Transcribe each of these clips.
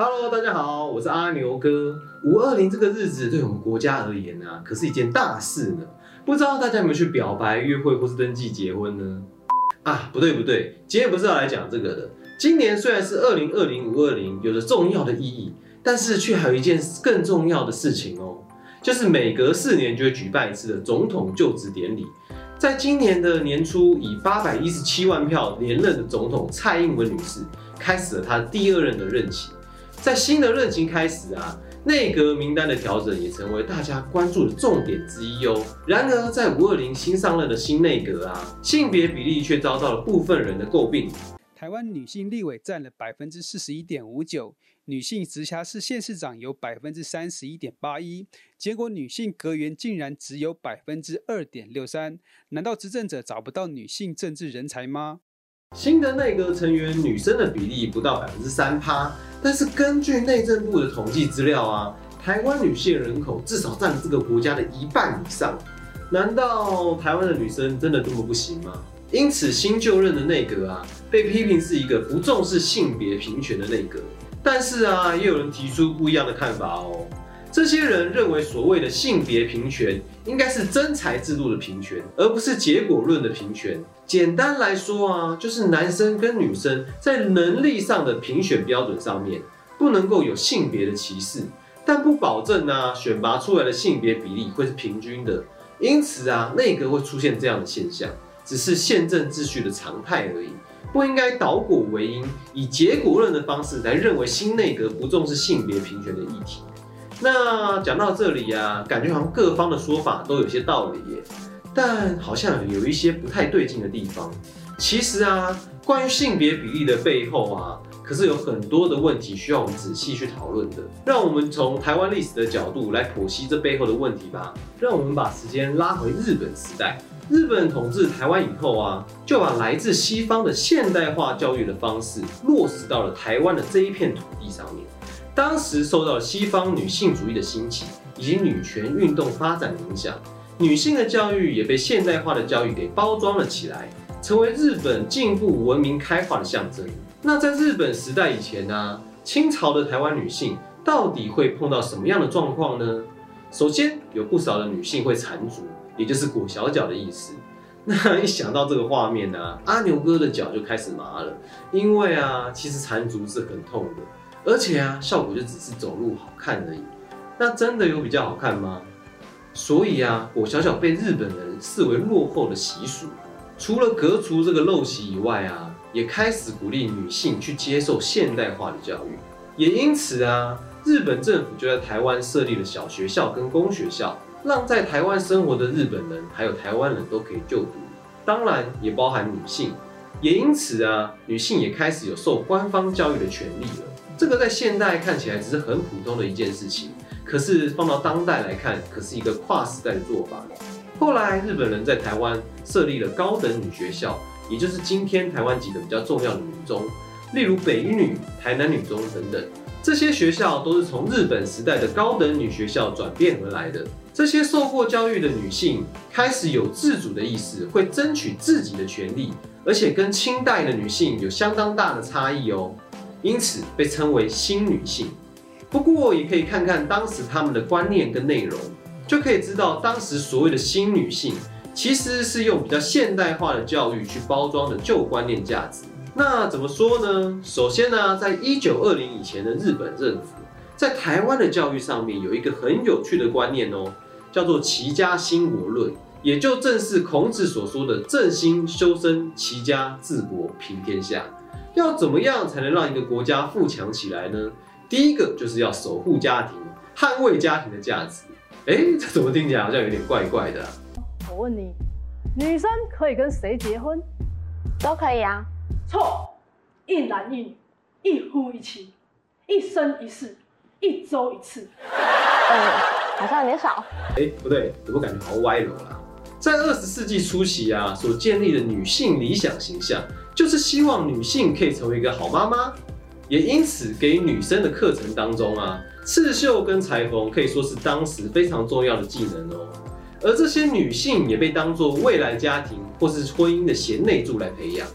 Hello，大家好，我是阿牛哥。五二零这个日子对我们国家而言啊，可是一件大事呢。不知道大家有没有去表白、约会或是登记结婚呢？啊，不对不对，今天不是要来讲这个的。今年虽然是二零二零五二零，有着重要的意义，但是却还有一件更重要的事情哦，就是每隔四年就会举办一次的总统就职典礼。在今年的年初，以八百一十七万票连任的总统蔡英文女士，开始了她第二任的任期。在新的任期开始啊。内阁名单的调整也成为大家关注的重点之一哦。然而，在五二零新上任的新内阁啊，性别比例却遭到了部分人的诟病。台湾女性立委占了百分之四十一点五九，女性直辖市县市长有百分之三十一点八一，结果女性阁员竟然只有百分之二点六三。难道执政者找不到女性政治人才吗？新的内阁成员女生的比例不到百分之三趴。但是根据内政部的统计资料啊，台湾女性人口至少占这个国家的一半以上。难道台湾的女生真的这么不行吗？因此新就任的内阁啊，被批评是一个不重视性别平权的内阁。但是啊，也有人提出不一样的看法哦。这些人认为，所谓的性别平权，应该是真才制度的平权，而不是结果论的平权。简单来说啊，就是男生跟女生在能力上的评选标准上面，不能够有性别的歧视，但不保证呢，选拔出来的性别比例会是平均的。因此啊，内阁会出现这样的现象，只是宪政秩序的常态而已，不应该倒果为因，以结果论的方式来认为新内阁不重视性别平权的议题。那讲到这里啊，感觉好像各方的说法都有些道理耶，但好像有一些不太对劲的地方。其实啊，关于性别比例的背后啊，可是有很多的问题需要我们仔细去讨论的。让我们从台湾历史的角度来剖析这背后的问题吧。让我们把时间拉回日本时代，日本统治台湾以后啊，就把来自西方的现代化教育的方式落实到了台湾的这一片土地上面。当时受到西方女性主义的兴起以及女权运动发展的影响，女性的教育也被现代化的教育给包装了起来，成为日本进步文明开化的象征。那在日本时代以前呢，清朝的台湾女性到底会碰到什么样的状况呢？首先，有不少的女性会缠足，也就是裹小脚的意思。那一想到这个画面呢，阿牛哥的脚就开始麻了，因为啊，其实缠足是很痛的。而且啊，效果就只是走路好看而已。那真的有比较好看吗？所以啊，裹小脚被日本人视为落后的习俗。除了革除这个陋习以外啊，也开始鼓励女性去接受现代化的教育。也因此啊，日本政府就在台湾设立了小学校跟公学校，让在台湾生活的日本人还有台湾人都可以就读，当然也包含女性。也因此啊，女性也开始有受官方教育的权利了。这个在现代看起来只是很普通的一件事情，可是放到当代来看，可是一个跨时代的做法。后来日本人在台湾设立了高等女学校，也就是今天台湾几个比较重要的女中，例如北一女、台南女中等等。这些学校都是从日本时代的高等女学校转变而来的。这些受过教育的女性开始有自主的意识，会争取自己的权利，而且跟清代的女性有相当大的差异哦。因此被称为新女性。不过也可以看看当时他们的观念跟内容，就可以知道当时所谓的新女性，其实是用比较现代化的教育去包装的旧观念价值。那怎么说呢？首先呢，在一九二零以前的日本政府，在台湾的教育上面有一个很有趣的观念哦，叫做齐家兴国论，也就正是孔子所说的正心修身、齐家治国平天下。要怎么样才能让一个国家富强起来呢？第一个就是要守护家庭，捍卫家庭的价值。哎，这怎么听起来好像有点怪怪的？我问你，女生可以跟谁结婚？都可以啊。错，一男一女，一夫一妻，一生一世，一周一次。好像有点少。哎，不对，怎么感觉好歪楼啦？在二十世纪初期啊，所建立的女性理想形象。就是希望女性可以成为一个好妈妈，也因此给女生的课程当中啊，刺绣跟裁缝可以说是当时非常重要的技能哦。而这些女性也被当作未来家庭或是婚姻的贤内助来培养。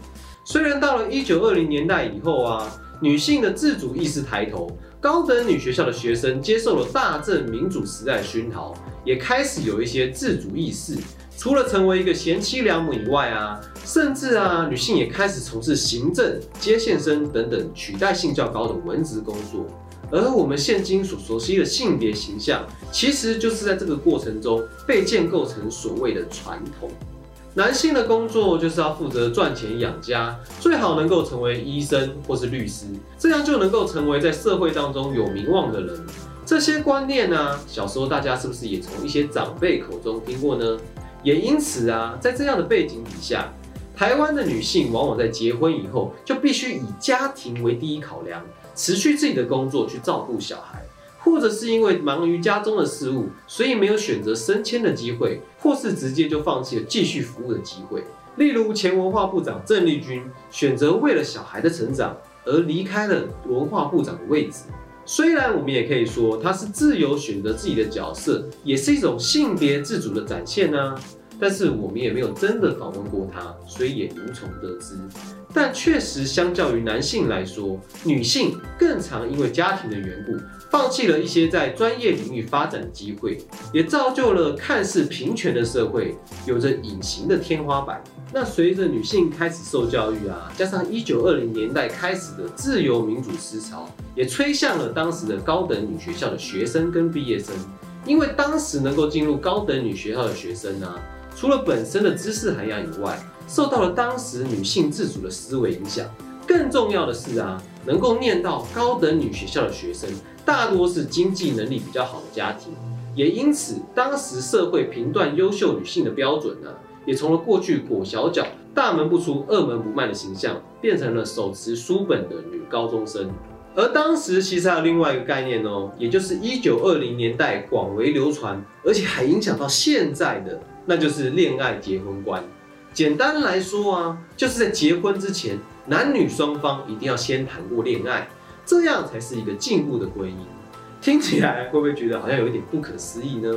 虽然到了一九二零年代以后啊，女性的自主意识抬头，高等女学校的学生接受了大正民主时代的熏陶，也开始有一些自主意识。除了成为一个贤妻良母以外啊，甚至啊，女性也开始从事行政、接线生等等取代性较高的文职工作。而我们现今所熟悉的性别形象，其实就是在这个过程中被建构成所谓的传统。男性的工作就是要负责赚钱养家，最好能够成为医生或是律师，这样就能够成为在社会当中有名望的人。这些观念呢，小时候大家是不是也从一些长辈口中听过呢？也因此啊，在这样的背景底下，台湾的女性往往在结婚以后就必须以家庭为第一考量。辞去自己的工作去照顾小孩，或者是因为忙于家中的事务，所以没有选择升迁的机会，或是直接就放弃了继续服务的机会。例如前文化部长郑丽君选择为了小孩的成长而离开了文化部长的位置。虽然我们也可以说她是自由选择自己的角色，也是一种性别自主的展现呢。但是我们也没有真的访问过她，所以也无从得知。但确实，相较于男性来说，女性更常因为家庭的缘故，放弃了一些在专业领域发展的机会，也造就了看似平权的社会有着隐形的天花板。那随着女性开始受教育啊，加上一九二零年代开始的自由民主思潮，也吹向了当时的高等女学校的学生跟毕业生。因为当时能够进入高等女学校的学生呢，除了本身的知识涵养以外，受到了当时女性自主的思维影响，更重要的是啊，能够念到高等女学校的学生，大多是经济能力比较好的家庭，也因此，当时社会评断优秀女性的标准呢，也从了过去裹小脚、大门不出、二门不迈的形象，变成了手持书本的女高中生。而当时其实还有另外一个概念哦，也就是一九二零年代广为流传，而且还影响到现在的，那就是恋爱结婚观。简单来说啊，就是在结婚之前，男女双方一定要先谈过恋爱，这样才是一个进步的婚姻。听起来会不会觉得好像有一点不可思议呢？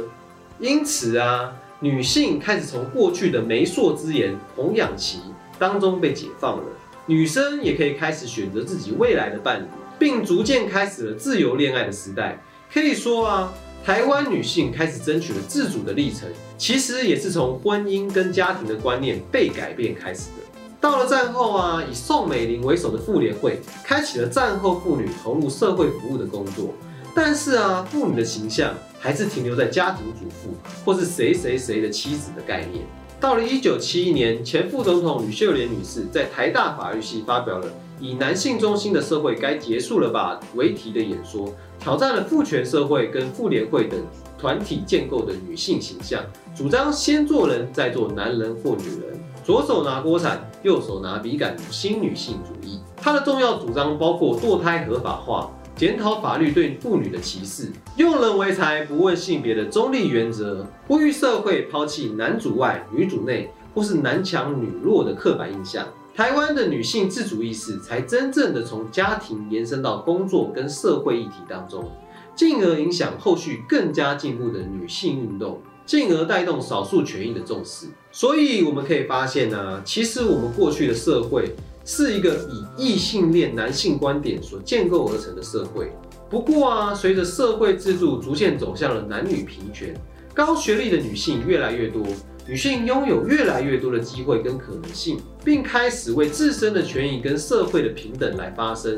因此啊，女性开始从过去的媒妁之言、童养媳当中被解放了，女生也可以开始选择自己未来的伴侣，并逐渐开始了自由恋爱的时代。可以说啊。台湾女性开始争取了自主的历程，其实也是从婚姻跟家庭的观念被改变开始的。到了战后啊，以宋美龄为首的妇联会开启了战后妇女投入社会服务的工作。但是啊，妇女的形象还是停留在家庭主妇或是谁谁谁的妻子的概念。到了一九七一年，前副总统吕秀莲女士在台大法律系发表了“以男性中心的社会该结束了吧”为题的演说。挑战了父权社会跟妇联会等团体建构的女性形象，主张先做人再做男人或女人，左手拿锅铲，右手拿笔杆，新女性主义。它的重要主张包括堕胎合法化、检讨法律对妇女的歧视、用人为才不问性别的中立原则，呼吁社会抛弃男主外女主内或是男强女弱的刻板印象。台湾的女性自主意识才真正的从家庭延伸到工作跟社会议题当中，进而影响后续更加进步的女性运动，进而带动少数权益的重视。所以我们可以发现呢，其实我们过去的社会是一个以异性恋男性观点所建构而成的社会。不过啊，随着社会制度逐渐走向了男女平权，高学历的女性越来越多。女性拥有越来越多的机会跟可能性，并开始为自身的权益跟社会的平等来发声。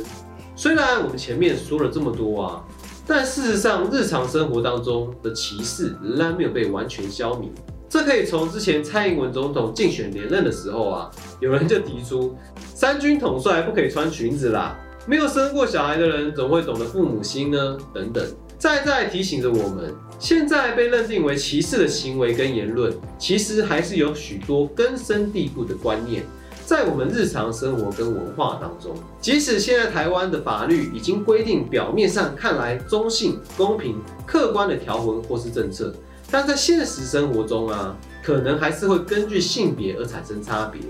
虽然我们前面说了这么多啊，但事实上日常生活当中的歧视仍然没有被完全消弭。这可以从之前蔡英文总统竞选连任的时候啊，有人就提出三军统帅不可以穿裙子啦，没有生过小孩的人怎么会懂得父母心呢？等等。再再提醒着我们，现在被认定为歧视的行为跟言论，其实还是有许多根深蒂固的观念，在我们日常生活跟文化当中。即使现在台湾的法律已经规定，表面上看来中性、公平、客观的条文或是政策，但在现实生活中啊，可能还是会根据性别而产生差别。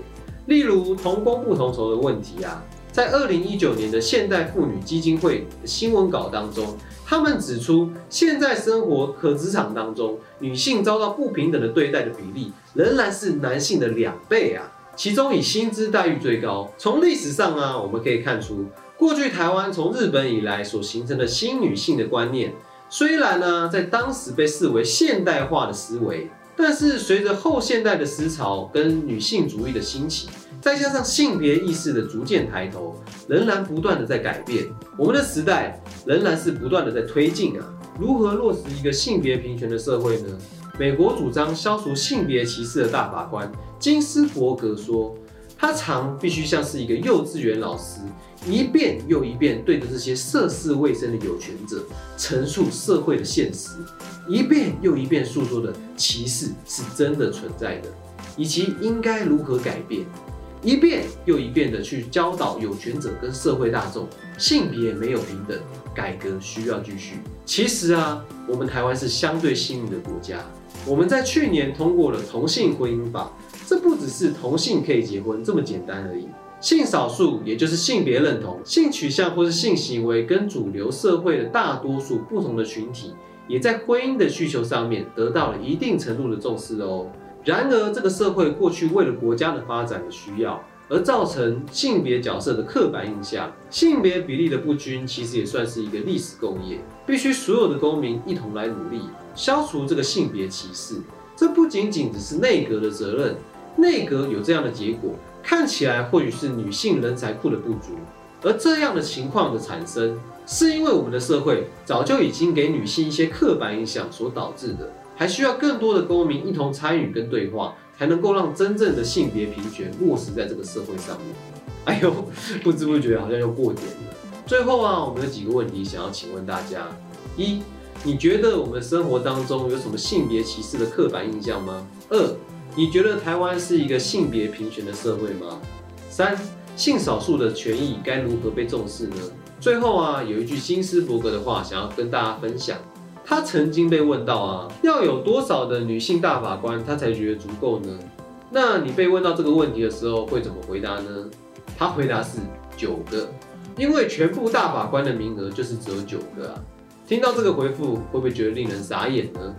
例如同工不同酬的问题啊，在二零一九年的现代妇女基金会新闻稿当中。他们指出，现在生活和职场当中，女性遭到不平等的对待的比例仍然是男性的两倍啊！其中以薪资待遇最高。从历史上啊，我们可以看出，过去台湾从日本以来所形成的新女性的观念，虽然呢在当时被视为现代化的思维，但是随着后现代的思潮跟女性主义的兴起，再加上性别意识的逐渐抬头，仍然不断的在改变。我们的时代仍然是不断的在推进啊！如何落实一个性别平权的社会呢？美国主张消除性别歧视的大法官金斯伯格说，他常必须像是一个幼稚园老师。一遍又一遍对着这些涉世未深的有权者陈述社会的现实，一遍又一遍诉说的歧视是真的存在的，以及应该如何改变，一遍又一遍的去教导有权者跟社会大众，性别没有平等，改革需要继续。其实啊，我们台湾是相对幸运的国家，我们在去年通过了同性婚姻法，这不只是同性可以结婚这么简单而已。性少数，也就是性别认同、性取向或是性行为跟主流社会的大多数不同的群体，也在婚姻的需求上面得到了一定程度的重视哦。然而，这个社会过去为了国家的发展的需要，而造成性别角色的刻板印象、性别比例的不均，其实也算是一个历史共业，必须所有的公民一同来努力，消除这个性别歧视。这不仅仅只是内阁的责任，内阁有这样的结果。看起来或许是女性人才库的不足，而这样的情况的产生，是因为我们的社会早就已经给女性一些刻板印象所导致的，还需要更多的公民一同参与跟对话，才能够让真正的性别平权落实在这个社会上面。哎呦，不知不觉好像又过点了。最后啊，我们有几个问题想要请问大家：一，你觉得我们生活当中有什么性别歧视的刻板印象吗？二。你觉得台湾是一个性别平权的社会吗？三，性少数的权益该如何被重视呢？最后啊，有一句金斯伯格的话想要跟大家分享。他曾经被问到啊，要有多少的女性大法官他才觉得足够呢？那你被问到这个问题的时候会怎么回答呢？他回答是九个，因为全部大法官的名额就是只有九个啊。听到这个回复，会不会觉得令人傻眼呢？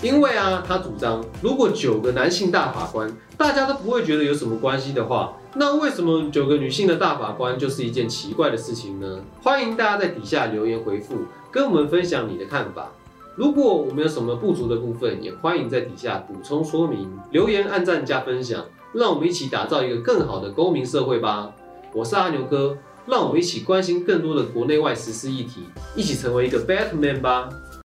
因为啊，他主张，如果九个男性大法官大家都不会觉得有什么关系的话，那为什么九个女性的大法官就是一件奇怪的事情呢？欢迎大家在底下留言回复，跟我们分享你的看法。如果我们有什么不足的部分，也欢迎在底下补充说明。留言、按赞、加分享，让我们一起打造一个更好的公民社会吧。我是阿牛哥，让我们一起关心更多的国内外时事议题，一起成为一个 Batman 吧。